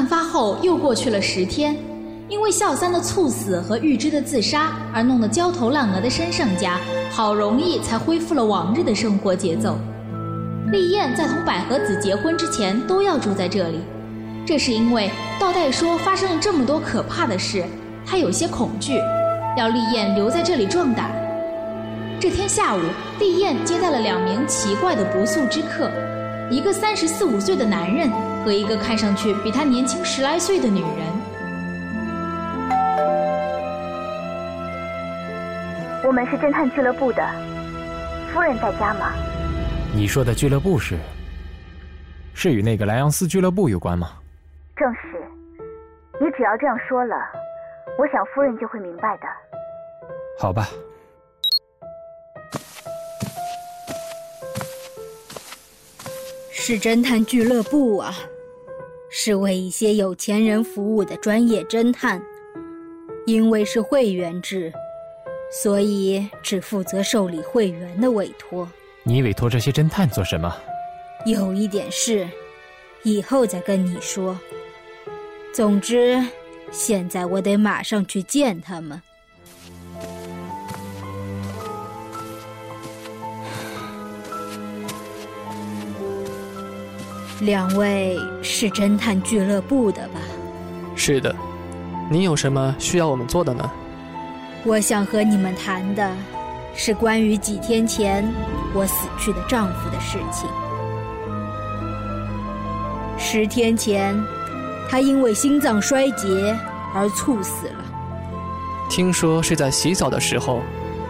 案发后又过去了十天，因为孝三的猝死和玉芝的自杀而弄得焦头烂额的申胜家，好容易才恢复了往日的生活节奏。丽燕在同百合子结婚之前都要住在这里，这是因为道代说发生了这么多可怕的事，他有些恐惧，要丽燕留在这里壮胆。这天下午，丽燕接待了两名奇怪的不速之客，一个三十四五岁的男人和一个看上去比他年轻十来岁的女人。我们是侦探俱乐部的，夫人在家吗？你说的俱乐部是，是与那个莱昂斯俱乐部有关吗？正是。你只要这样说了，我想夫人就会明白的。好吧。是侦探俱乐部啊，是为一些有钱人服务的专业侦探。因为是会员制，所以只负责受理会员的委托。你委托这些侦探做什么？有一点事，以后再跟你说。总之，现在我得马上去见他们。两位是侦探俱乐部的吧？是的，您有什么需要我们做的呢？我想和你们谈的，是关于几天前我死去的丈夫的事情。十天前，他因为心脏衰竭而猝死了。听说是在洗澡的时候。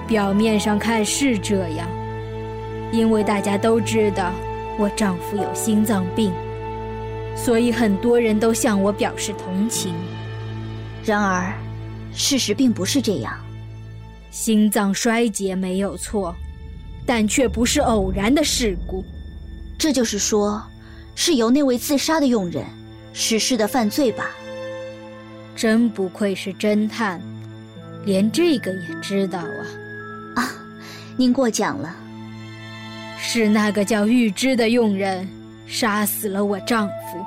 表面上看是这样，因为大家都知道我丈夫有心脏病，所以很多人都向我表示同情。然而，事实并不是这样。心脏衰竭没有错，但却不是偶然的事故。这就是说，是由那位自杀的佣人实施的犯罪吧？真不愧是侦探，连这个也知道啊！啊，您过奖了。是那个叫玉芝的佣人杀死了我丈夫。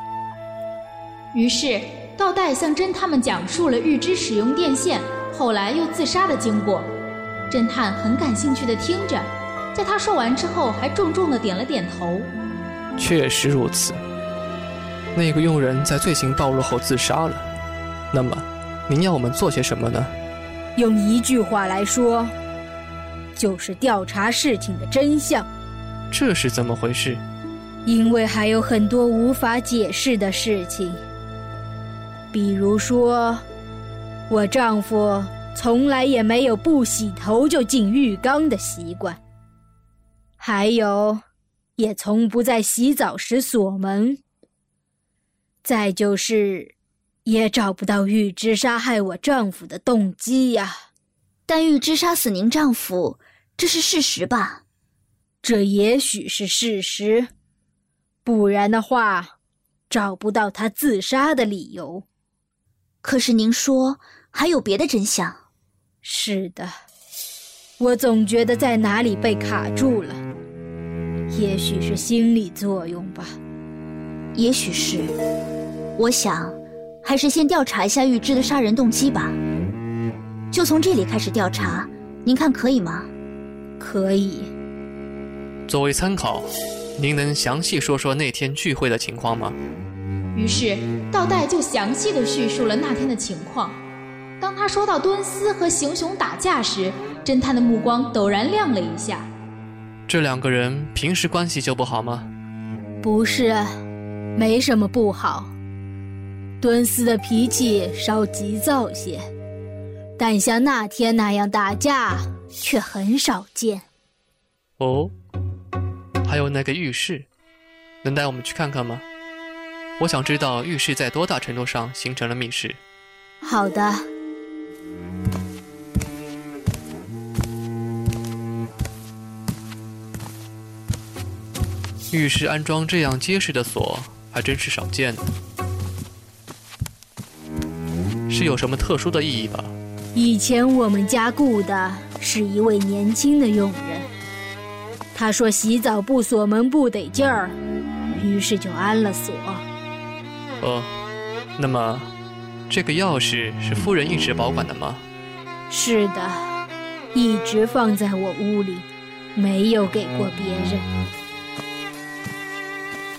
于是道代向侦探们讲述了玉芝使用电线，后来又自杀的经过。侦探很感兴趣的听着，在他说完之后，还重重的点了点头。确实如此。那个佣人在罪行暴露后自杀了。那么，您要我们做些什么呢？用一句话来说，就是调查事情的真相。这是怎么回事？因为还有很多无法解释的事情，比如说，我丈夫。从来也没有不洗头就进浴缸的习惯，还有，也从不在洗澡时锁门。再就是，也找不到玉芝杀害我丈夫的动机呀。但玉芝杀死您丈夫，这是事实吧？这也许是事实，不然的话，找不到他自杀的理由。可是您说还有别的真相？是的，我总觉得在哪里被卡住了，也许是心理作用吧，也许是。我想，还是先调查一下玉芝的杀人动机吧。就从这里开始调查，您看可以吗？可以。作为参考，您能详细说说那天聚会的情况吗？于是道代就详细的叙述了那天的情况。当他说到敦斯和行雄打架时，侦探的目光陡然亮了一下。这两个人平时关系就不好吗？不是，没什么不好。敦斯的脾气稍急躁些，但像那天那样打架却很少见。哦，还有那个浴室，能带我们去看看吗？我想知道浴室在多大程度上形成了密室。好的。浴室安装这样结实的锁，还真是少见的。是有什么特殊的意义吧？以前我们家雇的是一位年轻的佣人，他说洗澡不锁门不得劲儿，于是就安了锁。哦，那么，这个钥匙是夫人一直保管的吗？是的，一直放在我屋里，没有给过别人。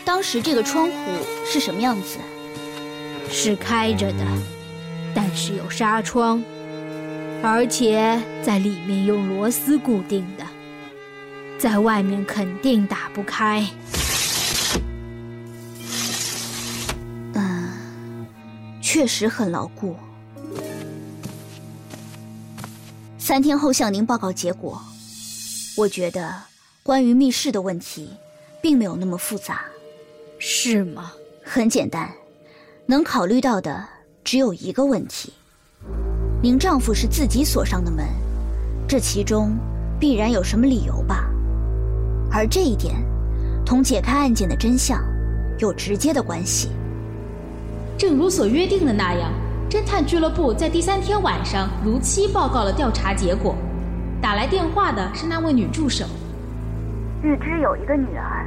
当时这个窗户是什么样子？是开着的，但是有纱窗，而且在里面用螺丝固定的，在外面肯定打不开。嗯，确实很牢固。三天后向您报告结果。我觉得关于密室的问题，并没有那么复杂。是吗？很简单，能考虑到的只有一个问题：您丈夫是自己锁上的门，这其中必然有什么理由吧？而这一点，同解开案件的真相有直接的关系。正如所约定的那样，侦探俱乐部在第三天晚上如期报告了调查结果。打来电话的是那位女助手。玉芝有一个女儿，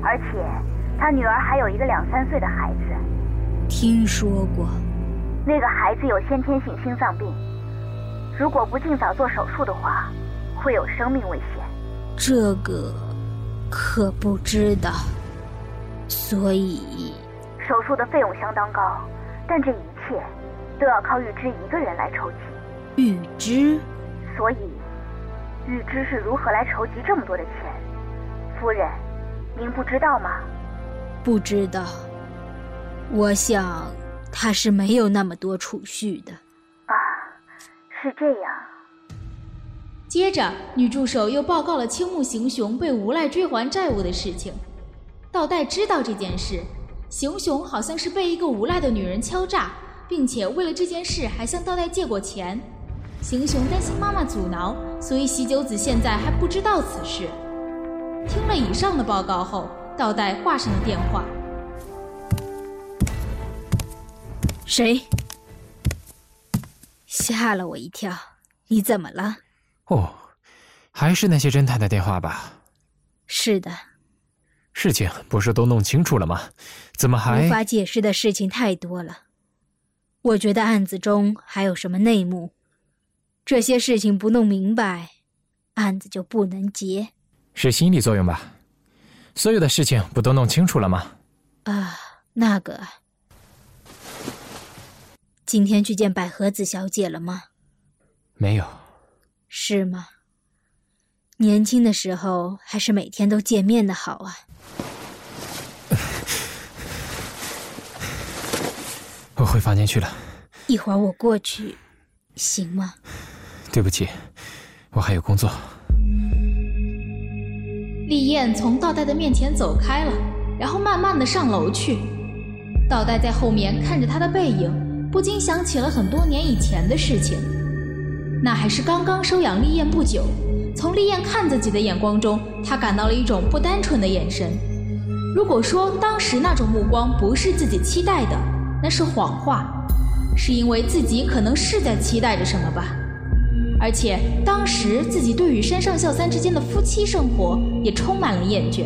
而且。她女儿还有一个两三岁的孩子，听说过。那个孩子有先天性心脏病，如果不尽早做手术的话，会有生命危险。这个可不知道，所以手术的费用相当高，但这一切都要靠玉芝一个人来筹集。玉芝，所以玉芝是如何来筹集这么多的钱？夫人，您不知道吗？不知道，我想他是没有那么多储蓄的。啊，是这样。接着，女助手又报告了青木行雄被无赖追还债务的事情。道代知道这件事，行雄好像是被一个无赖的女人敲诈，并且为了这件事还向道代借过钱。行雄担心妈妈阻挠，所以喜久子现在还不知道此事。听了以上的报告后。道代挂上了电话。谁？吓了我一跳！你怎么了？哦，还是那些侦探的电话吧。是的。事情不是都弄清楚了吗？怎么还……无法解释的事情太多了。我觉得案子中还有什么内幕，这些事情不弄明白，案子就不能结。是心理作用吧？所有的事情不都弄清楚了吗？啊，那个，今天去见百合子小姐了吗？没有。是吗？年轻的时候还是每天都见面的好啊。我回房间去了。一会儿我过去，行吗？对不起，我还有工作。丽燕从道代的面前走开了，然后慢慢的上楼去。道代在后面看着她的背影，不禁想起了很多年以前的事情。那还是刚刚收养丽燕不久，从丽燕看自己的眼光中，他感到了一种不单纯的眼神。如果说当时那种目光不是自己期待的，那是谎话，是因为自己可能是在期待着什么吧。而且当时自己对与山上孝三之间的夫妻生活也充满了厌倦。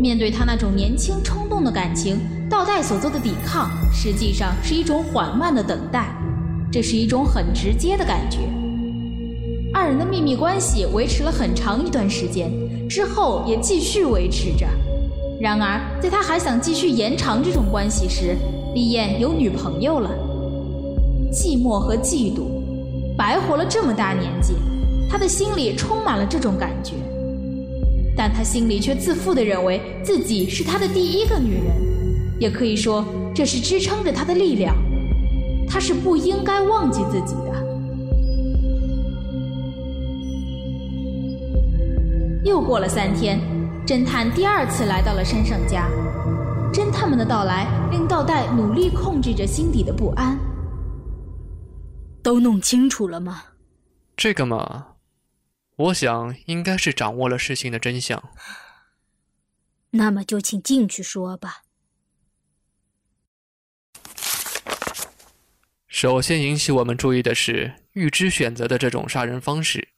面对他那种年轻冲动的感情，道代所做的抵抗实际上是一种缓慢的等待，这是一种很直接的感觉。二人的秘密关系维持了很长一段时间，之后也继续维持着。然而，在他还想继续延长这种关系时，李艳有女朋友了。寂寞和嫉妒。白活了这么大年纪，他的心里充满了这种感觉，但他心里却自负地认为自己是他的第一个女人，也可以说这是支撑着他的力量。他是不应该忘记自己的。又过了三天，侦探第二次来到了山上家。侦探们的到来令道代努力控制着心底的不安。都弄清楚了吗？这个嘛，我想应该是掌握了事情的真相。那么就请进去说吧。首先引起我们注意的是玉芝选择的这种杀人方式。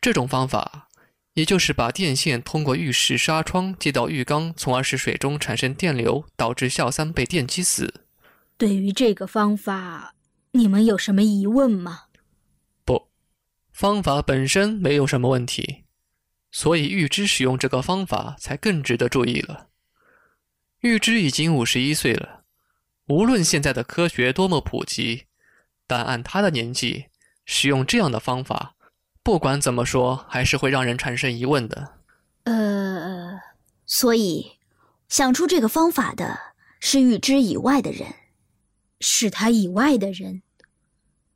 这种方法，也就是把电线通过浴室纱窗接到浴缸，从而使水中产生电流，导致孝三被电击死。对于这个方法，你们有什么疑问吗？不，方法本身没有什么问题，所以玉芝使用这个方法才更值得注意了。玉芝已经五十一岁了，无论现在的科学多么普及，但按他的年纪使用这样的方法，不管怎么说，还是会让人产生疑问的。呃，所以想出这个方法的是预知以外的人。是他以外的人。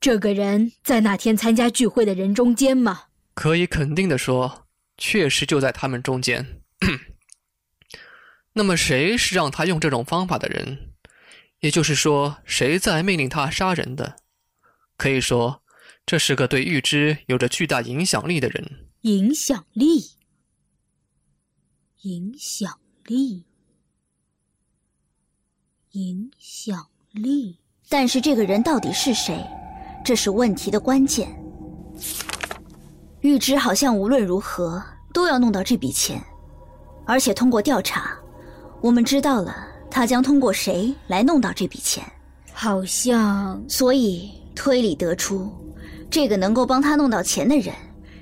这个人在那天参加聚会的人中间吗？可以肯定的说，确实就在他们中间。那么，谁是让他用这种方法的人？也就是说，谁在命令他杀人的？可以说，这是个对玉芝有着巨大影响力的人。影响力，影响力，影响力。但是这个人到底是谁？这是问题的关键。玉芝好像无论如何都要弄到这笔钱，而且通过调查，我们知道了他将通过谁来弄到这笔钱。好像，所以推理得出，这个能够帮他弄到钱的人，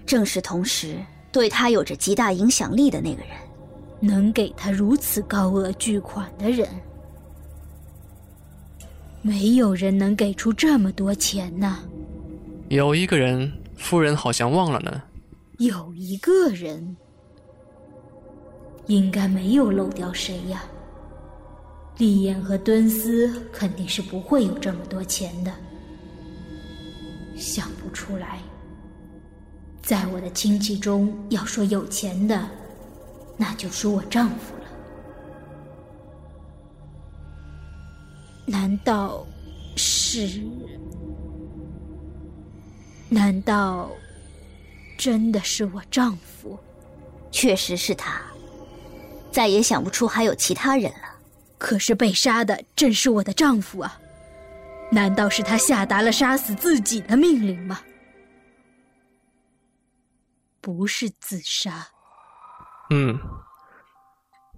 正是同时对他有着极大影响力的那个人。能给他如此高额巨款的人，没有人能给出这么多钱呢。有一个人，夫人好像忘了呢。有一个人，应该没有漏掉谁呀？丽燕和敦斯肯定是不会有这么多钱的。想不出来，在我的亲戚中，要说有钱的，那就属我丈夫了。难道是？难道真的是我丈夫？确实是他，再也想不出还有其他人了。可是被杀的正是我的丈夫啊！难道是他下达了杀死自己的命令吗？不是自杀。嗯，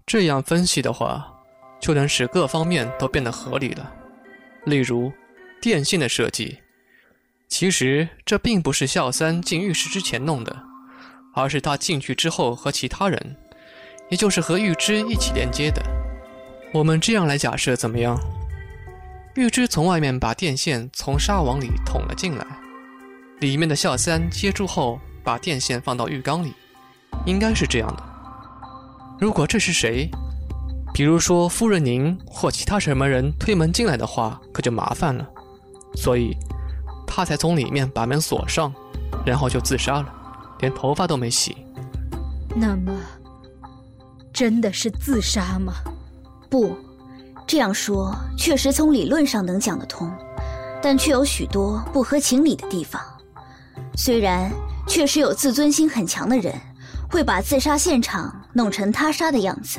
这样分析的话，就能使各方面都变得合理了。例如，电信的设计，其实这并不是孝三进浴室之前弄的，而是他进去之后和其他人，也就是和玉芝一起连接的。我们这样来假设怎么样？玉芝从外面把电线从纱网里捅了进来，里面的孝三接住后把电线放到浴缸里，应该是这样的。如果这是谁，比如说夫人您或其他什么人推门进来的话，可就麻烦了。所以，他才从里面把门锁上，然后就自杀了，连头发都没洗。那么，真的是自杀吗？不，这样说确实从理论上能讲得通，但却有许多不合情理的地方。虽然确实有自尊心很强的人会把自杀现场弄成他杀的样子，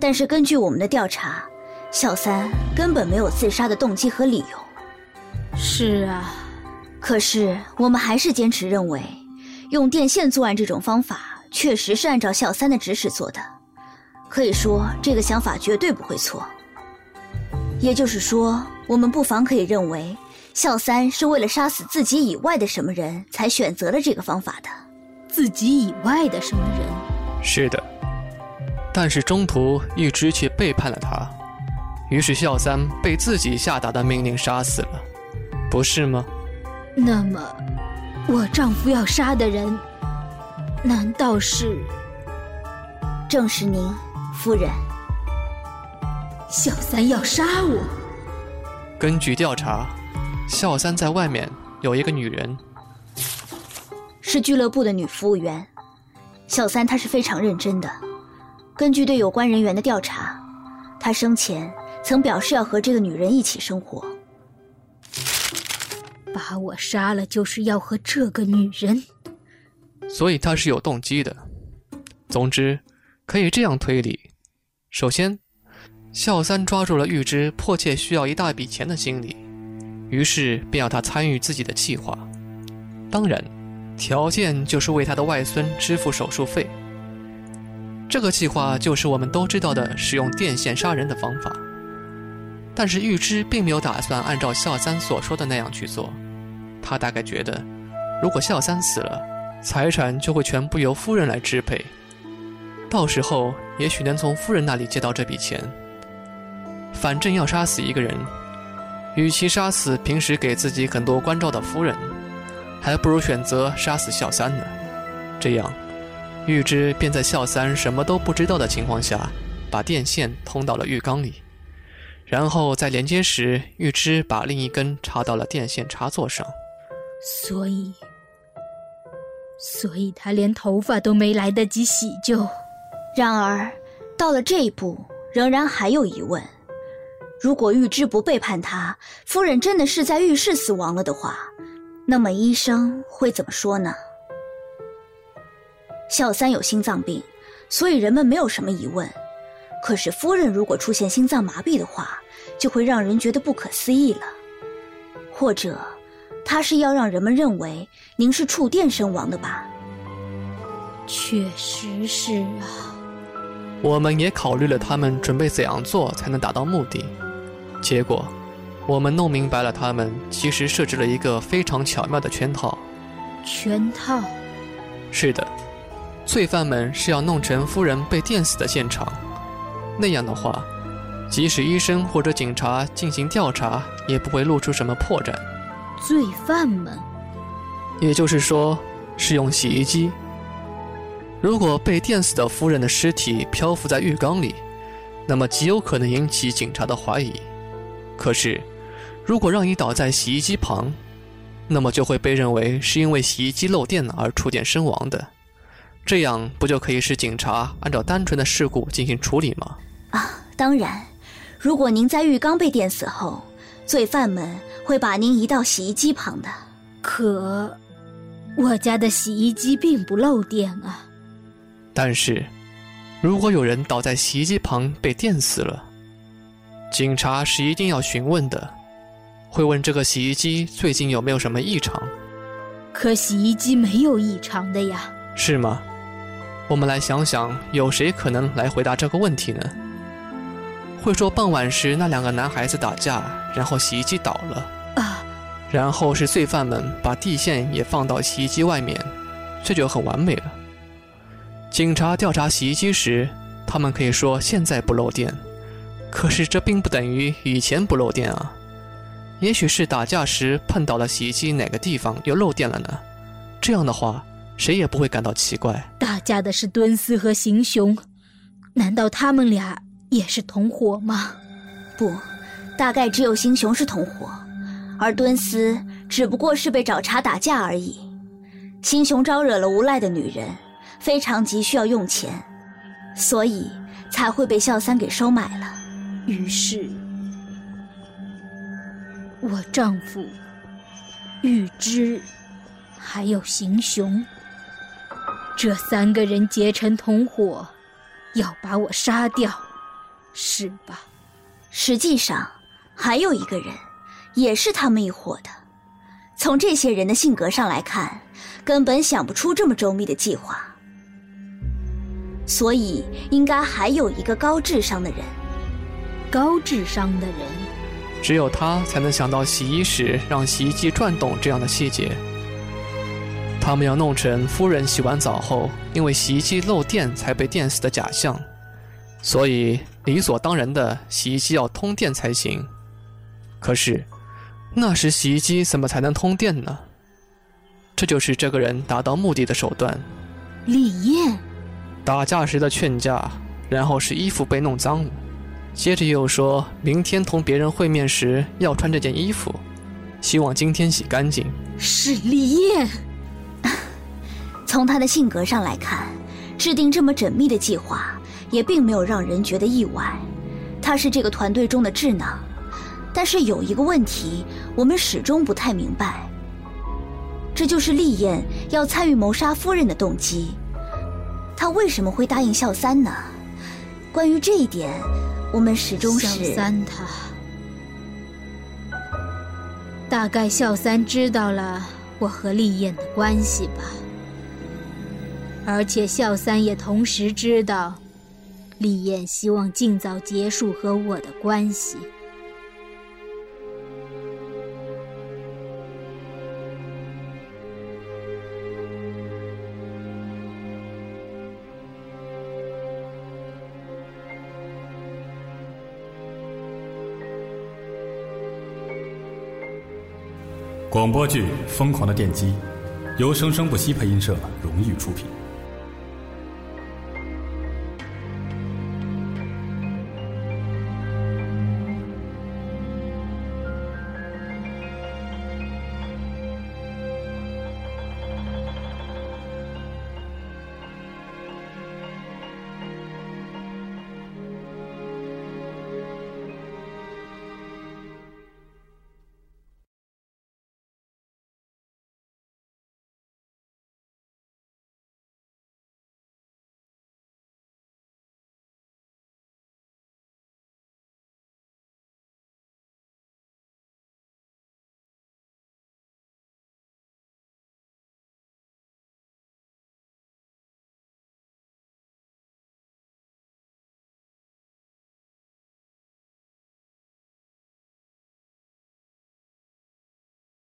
但是根据我们的调查，小三根本没有自杀的动机和理由。是啊，可是我们还是坚持认为，用电线作案这种方法确实是按照小三的指使做的。可以说，这个想法绝对不会错。也就是说，我们不妨可以认为，孝三是为了杀死自己以外的什么人才选择了这个方法的。自己以外的什么人？是的，但是中途玉芝却背叛了他，于是孝三被自己下达的命令杀死了，不是吗？那么，我丈夫要杀的人，难道是？正是您。夫人，小三要杀我。根据调查，小三在外面有一个女人，是俱乐部的女服务员。小三她是非常认真的。根据对有关人员的调查，她生前曾表示要和这个女人一起生活。把我杀了，就是要和这个女人。所以他是有动机的。总之。可以这样推理：首先，孝三抓住了玉芝迫切需要一大笔钱的心理，于是便要他参与自己的计划。当然，条件就是为他的外孙支付手术费。这个计划就是我们都知道的使用电线杀人的方法。但是玉芝并没有打算按照孝三所说的那样去做。他大概觉得，如果孝三死了，财产就会全部由夫人来支配，到时候也许能从夫人那里借到这笔钱。反正要杀死一个人，与其杀死平时给自己很多关照的夫人，还不如选择杀死孝三呢。这样，玉芝便在孝三什么都不知道的情况下，把电线通到了浴缸里。然后在连接时，玉芝把另一根插到了电线插座上。所以，所以他连头发都没来得及洗就。然而，到了这一步，仍然还有疑问：如果玉芝不背叛他，夫人真的是在浴室死亡了的话，那么医生会怎么说呢？小三有心脏病，所以人们没有什么疑问。可是夫人如果出现心脏麻痹的话，就会让人觉得不可思议了。或者，他是要让人们认为您是触电身亡的吧？确实是啊。我们也考虑了他们准备怎样做才能达到目的，结果，我们弄明白了他们其实设置了一个非常巧妙的圈套。圈套？是的，罪犯们是要弄成夫人被电死的现场。那样的话，即使医生或者警察进行调查，也不会露出什么破绽。罪犯们，也就是说，是用洗衣机。如果被电死的夫人的尸体漂浮在浴缸里，那么极有可能引起警察的怀疑。可是，如果让你倒在洗衣机旁，那么就会被认为是因为洗衣机漏电而触电身亡的。这样不就可以使警察按照单纯的事故进行处理吗？啊，当然，如果您在浴缸被电死后，罪犯们会把您移到洗衣机旁的。可，我家的洗衣机并不漏电啊。但是，如果有人倒在洗衣机旁被电死了，警察是一定要询问的，会问这个洗衣机最近有没有什么异常。可洗衣机没有异常的呀。是吗？我们来想想，有谁可能来回答这个问题呢？会说傍晚时那两个男孩子打架，然后洗衣机倒了啊，然后是罪犯们把地线也放到洗衣机外面，这就很完美了。警察调查洗衣机时，他们可以说现在不漏电，可是这并不等于以前不漏电啊。也许是打架时碰到了洗衣机哪个地方又漏电了呢？这样的话。谁也不会感到奇怪。打架的是敦斯和行雄，难道他们俩也是同伙吗？不，大概只有行雄是同伙，而敦斯只不过是被找茬打架而已。行雄招惹了无赖的女人，非常急需要用钱，所以才会被孝三给收买了。于是，我丈夫玉芝还有行雄。这三个人结成同伙，要把我杀掉，是吧？实际上，还有一个人，也是他们一伙的。从这些人的性格上来看，根本想不出这么周密的计划。所以，应该还有一个高智商的人。高智商的人，只有他才能想到洗衣时让洗衣机转动这样的细节。他们要弄成夫人洗完澡后因为洗衣机漏电才被电死的假象，所以理所当然的洗衣机要通电才行。可是，那时洗衣机怎么才能通电呢？这就是这个人达到目的的手段。李艳，打架时的劝架，然后是衣服被弄脏了，接着又说明天同别人会面时要穿这件衣服，希望今天洗干净。是李艳。从他的性格上来看，制定这么缜密的计划也并没有让人觉得意外。他是这个团队中的智囊，但是有一个问题我们始终不太明白，这就是丽燕要参与谋杀夫人的动机。他为什么会答应孝三呢？关于这一点，我们始终是三他大概孝三知道了我和丽燕的关系吧。而且孝三也同时知道，丽燕希望尽早结束和我的关系。广播剧《疯狂的电击》，由生生不息配音社荣誉出品。